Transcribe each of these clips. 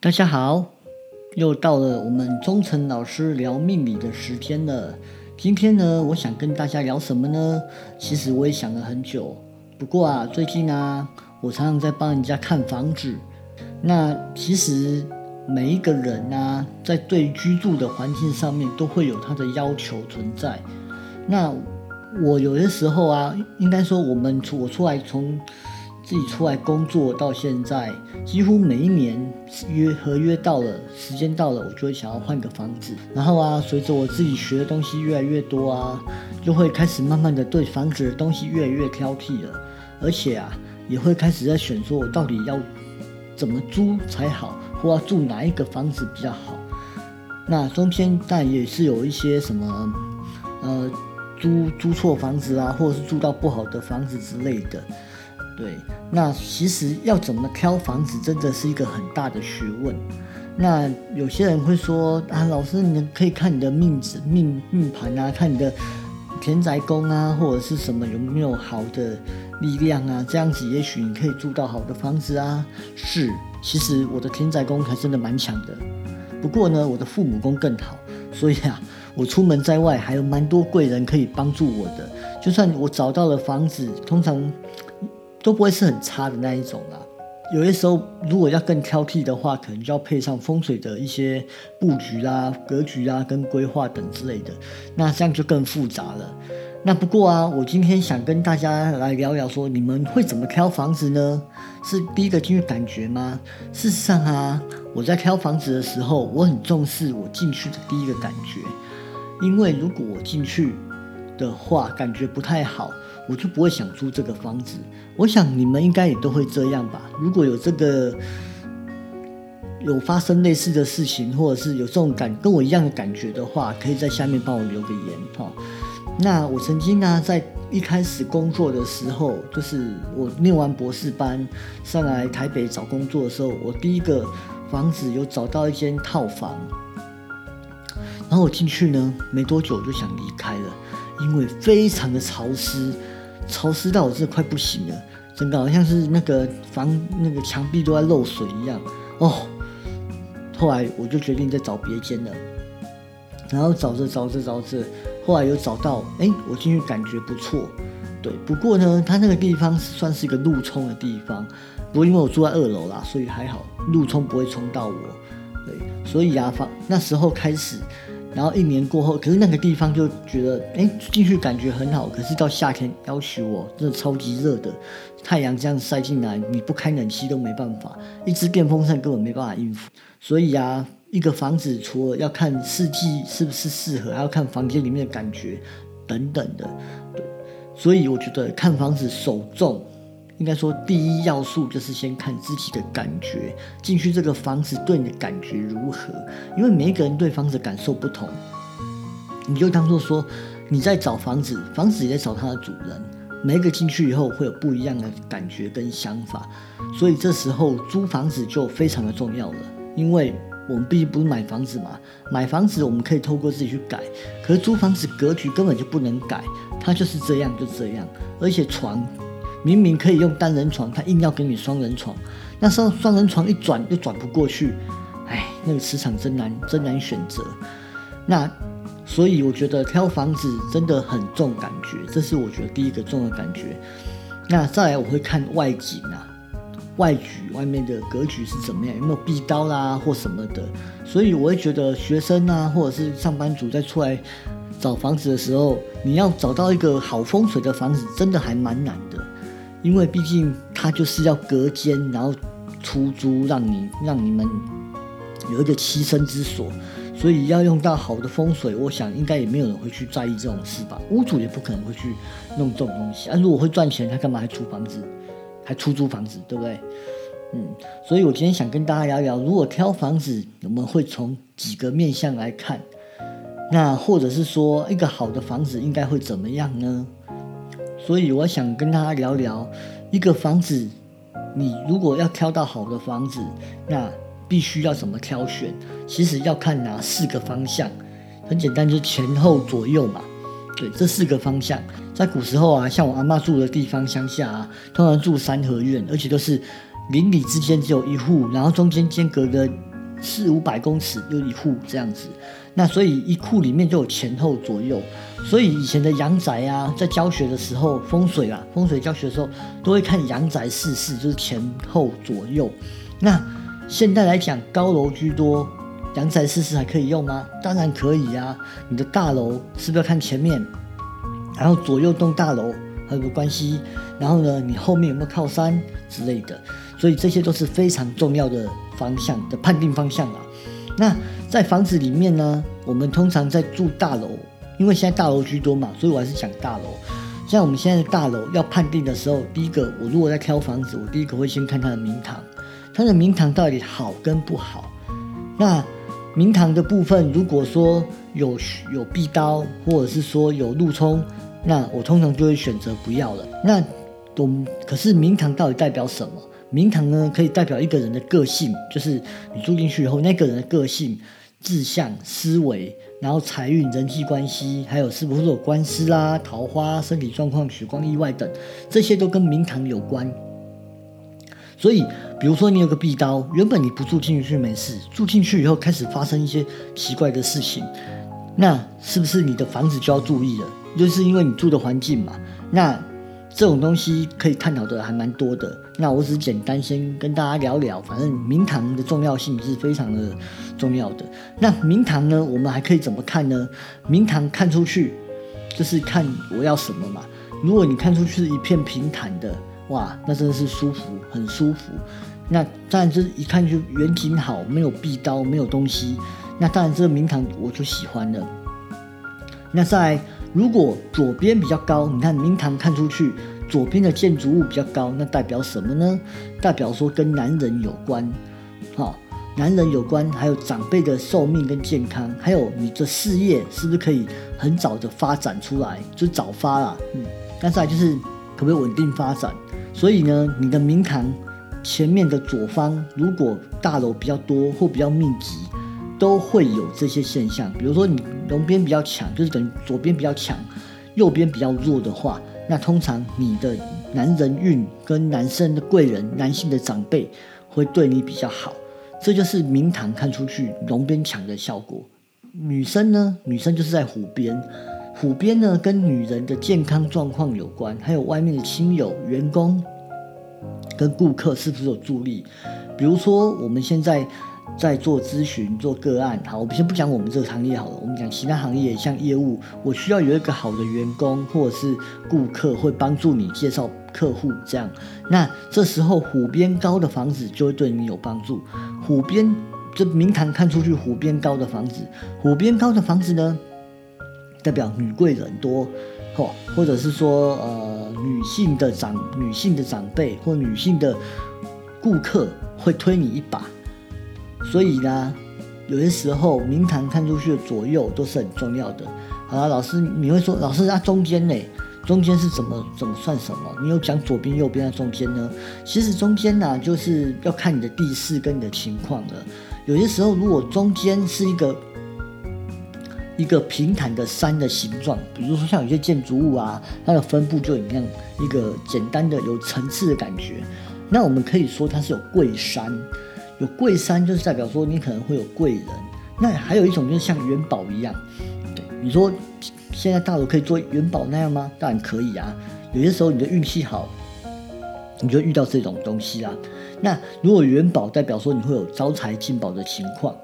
大家好，又到了我们忠诚老师聊命理的时间了。今天呢，我想跟大家聊什么呢？其实我也想了很久。不过啊，最近啊，我常常在帮人家看房子。那其实每一个人啊，在对居住的环境上面都会有他的要求存在。那我有的时候啊，应该说我们出我出来从。自己出来工作到现在，几乎每一年约合约到了，时间到了，我就会想要换个房子。然后啊，随着我自己学的东西越来越多啊，就会开始慢慢的对房子的东西越来越挑剔了。而且啊，也会开始在选说，我到底要怎么租才好，或要住哪一个房子比较好。那中间但也是有一些什么，呃，租租错房子啊，或者是住到不好的房子之类的。对，那其实要怎么挑房子，真的是一个很大的学问。那有些人会说啊，老师，你可以看你的命子、命命盘啊，看你的田宅宫啊，或者是什么有没有好的力量啊，这样子也许你可以住到好的房子啊。是，其实我的田宅宫还真的蛮强的。不过呢，我的父母宫更好，所以啊，我出门在外还有蛮多贵人可以帮助我的。就算我找到了房子，通常。都不会是很差的那一种啦。有些时候如果要更挑剔的话，可能就要配上风水的一些布局啦、格局啊、跟规划等之类的，那这样就更复杂了。那不过啊，我今天想跟大家来聊聊，说你们会怎么挑房子呢？是第一个进去感觉吗？事实上啊，我在挑房子的时候，我很重视我进去的第一个感觉，因为如果我进去的话，感觉不太好。我就不会想租这个房子。我想你们应该也都会这样吧。如果有这个有发生类似的事情，或者是有这种感跟我一样的感觉的话，可以在下面帮我留个言哈。那我曾经呢，在一开始工作的时候，就是我念完博士班上来台北找工作的时候，我第一个房子有找到一间套房，然后我进去呢，没多久我就想离开了，因为非常的潮湿。潮湿到我真快不行了，整个好像是那个房那个墙壁都在漏水一样哦。后来我就决定再找别间了，然后找着找着找着，后来有找到，哎，我进去感觉不错，对。不过呢，它那个地方算是一个路冲的地方，不过因为我住在二楼啦，所以还好，路冲不会冲到我，对。所以啊，房那时候开始。然后一年过后，可是那个地方就觉得，哎，进去感觉很好。可是到夏天要求我，真的超级热的，太阳这样晒进来，你不开冷气都没办法，一支电风扇根本没办法应付。所以啊，一个房子除了要看四季是不是适合，还要看房间里面的感觉等等的，对。所以我觉得看房子首重。应该说，第一要素就是先看自己的感觉，进去这个房子对你的感觉如何？因为每一个人对房子感受不同，你就当做说你在找房子，房子也在找它的主人，每一个进去以后会有不一样的感觉跟想法，所以这时候租房子就非常的重要了。因为我们毕竟不是买房子嘛，买房子我们可以透过自己去改，可是租房子格局根本就不能改，它就是这样就这样，而且床。明明可以用单人床，他硬要给你双人床，那双双人床一转又转不过去，哎，那个磁场真难真难选择。那所以我觉得挑房子真的很重感觉，这是我觉得第一个重的感觉。那再来我会看外景啊，外局外面的格局是怎么样，有没有壁刀啦或什么的。所以我会觉得学生啊或者是上班族在出来找房子的时候，你要找到一个好风水的房子，真的还蛮难的。因为毕竟它就是要隔间，然后出租，让你让你们有一个栖身之所，所以要用到好的风水，我想应该也没有人会去在意这种事吧。屋主也不可能会去弄这种东西啊。如果会赚钱，他干嘛还租房子，还出租房子，对不对？嗯，所以我今天想跟大家聊聊，如果挑房子，我们会从几个面向来看，那或者是说一个好的房子应该会怎么样呢？所以我想跟大家聊聊一个房子，你如果要挑到好的房子，那必须要怎么挑选？其实要看哪四个方向，很简单，就是前后左右嘛。对，这四个方向，在古时候啊，像我阿妈住的地方乡下啊，通常住三合院，而且都是邻里之间只有一户，然后中间间隔的四五百公尺有一户这样子。那所以一库里面就有前后左右。所以以前的阳宅啊，在教学的时候，风水啊，风水教学的时候都会看阳宅四室，就是前后左右。那现在来讲，高楼居多，阳宅四室还可以用吗？当然可以啊。你的大楼是不是要看前面，然后左右栋大楼还有个关系？然后呢，你后面有没有靠山之类的？所以这些都是非常重要的方向的判定方向啊。那在房子里面呢，我们通常在住大楼。因为现在大楼居多嘛，所以我还是讲大楼。像我们现在的大楼要判定的时候，第一个，我如果在挑房子，我第一个会先看它的明堂，它的明堂到底好跟不好。那明堂的部分，如果说有有壁刀，或者是说有路冲，那我通常就会选择不要了。那我可是明堂到底代表什么？明堂呢，可以代表一个人的个性，就是你住进去以后，那个人的个性。志向、思维，然后财运、人际关系，还有是不是有官司啦、桃花、身体状况、血光意外等，这些都跟明堂有关。所以，比如说你有个壁刀，原本你不住进去没事，住进去以后开始发生一些奇怪的事情，那是不是你的房子就要注意了？就是因为你住的环境嘛。那这种东西可以探讨的还蛮多的，那我只简单先跟大家聊聊。反正明堂的重要性是非常的重要的。那明堂呢，我们还可以怎么看呢？明堂看出去就是看我要什么嘛。如果你看出去是一片平坦的，哇，那真的是舒服，很舒服。那当然就是一看就远景好，没有壁刀，没有东西。那当然这个明堂我就喜欢了。那在如果左边比较高，你看明堂看出去，左边的建筑物比较高，那代表什么呢？代表说跟男人有关，哈，男人有关，还有长辈的寿命跟健康，还有你的事业是不是可以很早的发展出来，就是早发啦，嗯，但是就是可不可以稳定发展？所以呢，你的明堂前面的左方，如果大楼比较多或比较密集。都会有这些现象，比如说你龙边比较强，就是等于左边比较强，右边比较弱的话，那通常你的男人运跟男生的贵人、男性的长辈会对你比较好，这就是明堂看出去龙边强的效果。女生呢，女生就是在虎边，虎边呢跟女人的健康状况有关，还有外面的亲友、员工跟顾客是不是有助力？比如说我们现在。在做咨询、做个案，好，我们先不讲我们这个行业好了，我们讲其他行业，像业务，我需要有一个好的员工或者是顾客，会帮助你介绍客户，这样，那这时候虎边高的房子就会对你有帮助。虎边这明堂看出去，虎边高的房子，虎边高的房子呢，代表女贵人多，或或者是说呃女性的长女性的长辈或女性的顾客会推你一把。所以呢，有些时候明堂看出去的左右都是很重要的。好了，老师，你会说，老师那中间呢？中间是怎么怎么算什么？你有讲左边、右边的中间呢？其实中间呢，就是要看你的地势跟你的情况了。有些时候，如果中间是一个一个平坦的山的形状，比如说像有些建筑物啊，它的分布就很像一个简单的有层次的感觉，那我们可以说它是有贵山。有贵山就是代表说你可能会有贵人，那还有一种就是像元宝一样，对，你说现在大楼可以做元宝那样吗？当然可以啊。有些时候你的运气好，你就遇到这种东西啊。那如果元宝代表说你会有招财进宝的情况，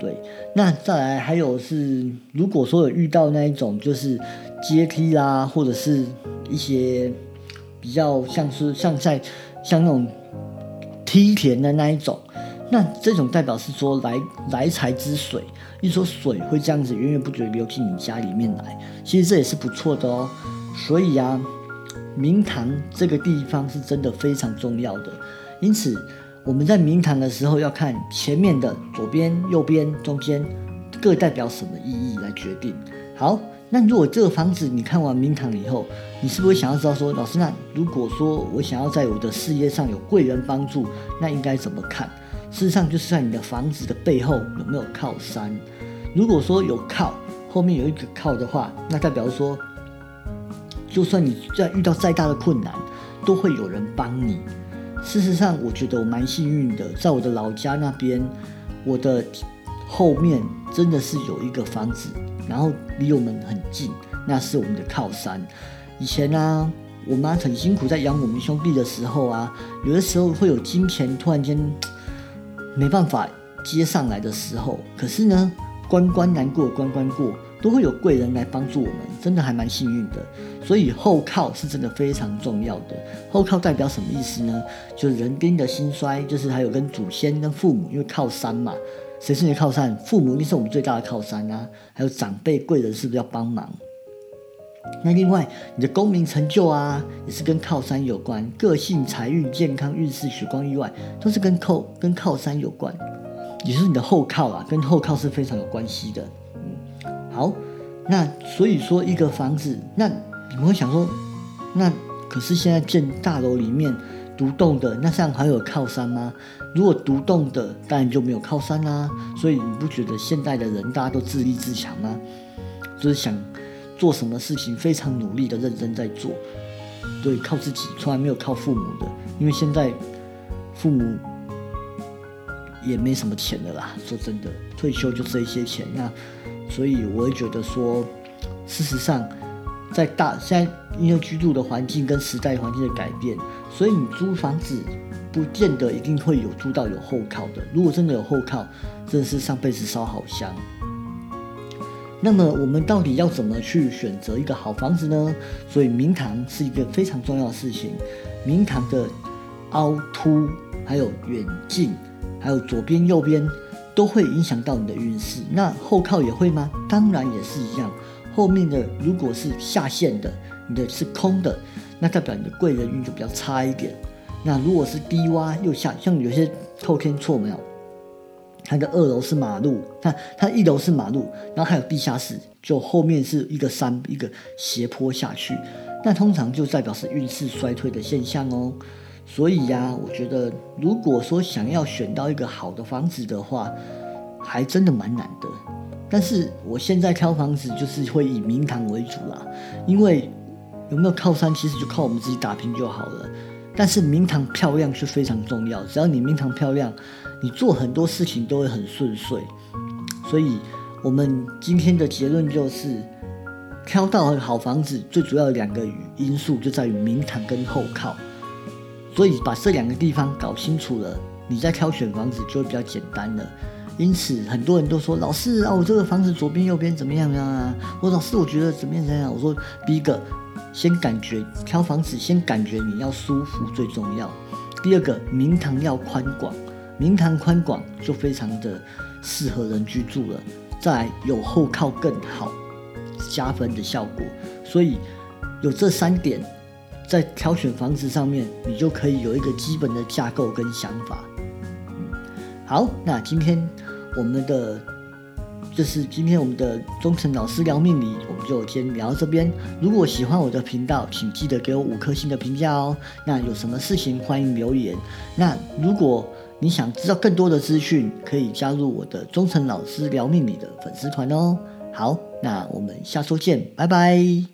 对。那再来还有是，如果说有遇到那一种就是阶梯啦，或者是一些比较像是像在像那种梯田的那一种。那这种代表是说来来财之水，一说水会这样子源源不绝流进你家里面来，其实这也是不错的哦。所以啊，明堂这个地方是真的非常重要的。因此我们在明堂的时候要看前面的左边、右边、中间各代表什么意义来决定。好，那如果这个房子你看完明堂以后，你是不是想要知道说，老师，那如果说我想要在我的事业上有贵人帮助，那应该怎么看？事实上，就是在你的房子的背后有没有靠山。如果说有靠，后面有一个靠的话，那代表说，就算你在遇到再大的困难，都会有人帮你。事实上，我觉得我蛮幸运的，在我的老家那边，我的后面真的是有一个房子，然后离我们很近，那是我们的靠山。以前呢，我妈很辛苦在养我们兄弟的时候啊，有的时候会有金钱突然间没办法接上来的时候，可是呢，关关难过关关过。都会有贵人来帮助我们，真的还蛮幸运的。所以后靠是真的非常重要的。后靠代表什么意思呢？就是人丁的兴衰，就是还有跟祖先、跟父母，因为靠山嘛，谁是你的靠山？父母一定是我们最大的靠山啊。还有长辈、贵人是不是要帮忙？那另外，你的功名成就啊，也是跟靠山有关。个性、财运、健康、运势、血光意外，都是跟靠跟靠山有关，也是你的后靠啊，跟后靠是非常有关系的。嗯好，那所以说一个房子，那你们会想说，那可是现在建大楼里面独栋的，那这样还有靠山吗？如果独栋的，当然就没有靠山啦。所以你不觉得现代的人大家都自立自强吗？就是想做什么事情非常努力的认真在做，对，靠自己，从来没有靠父母的，因为现在父母也没什么钱的啦。说真的，退休就这一些钱，那。所以我会觉得说，事实上，在大现在因为居住的环境跟时代环境的改变，所以你租房子不见得一定会有租到有后靠的。如果真的有后靠，真的是上辈子烧好香。那么我们到底要怎么去选择一个好房子呢？所以明堂是一个非常重要的事情。明堂的凹凸，还有远近，还有左边右边。都会影响到你的运势，那后靠也会吗？当然也是一样。后面的如果是下陷的，你的是空的，那代表你的贵人运就比较差一点。那如果是低洼又下，像有些后天错没有？它的二楼是马路，它它一楼是马路，然后还有地下室，就后面是一个山一个斜坡下去，那通常就代表是运势衰退的现象哦。所以呀，我觉得如果说想要选到一个好的房子的话，还真的蛮难的。但是我现在挑房子就是会以明堂为主啦，因为有没有靠山其实就靠我们自己打拼就好了。但是明堂漂亮是非常重要，只要你明堂漂亮，你做很多事情都会很顺遂。所以我们今天的结论就是，挑到好房子最主要的两个因素就在于明堂跟后靠。所以把这两个地方搞清楚了，你在挑选房子就会比较简单了。因此，很多人都说：“老师啊，我这个房子左边右边怎么样啊？”我老师，我觉得怎么样怎么样？我说：第一个，先感觉挑房子，先感觉你要舒服最重要。第二个，明堂要宽广，明堂宽广就非常的适合人居住了。再有后靠更好，加分的效果。所以有这三点。在挑选房子上面，你就可以有一个基本的架构跟想法。好，那今天我们的就是今天我们的忠诚老师聊命理，我们就先聊到这边。如果喜欢我的频道，请记得给我五颗星的评价哦。那有什么事情欢迎留言。那如果你想知道更多的资讯，可以加入我的忠诚老师聊命理的粉丝团哦。好，那我们下周见，拜拜。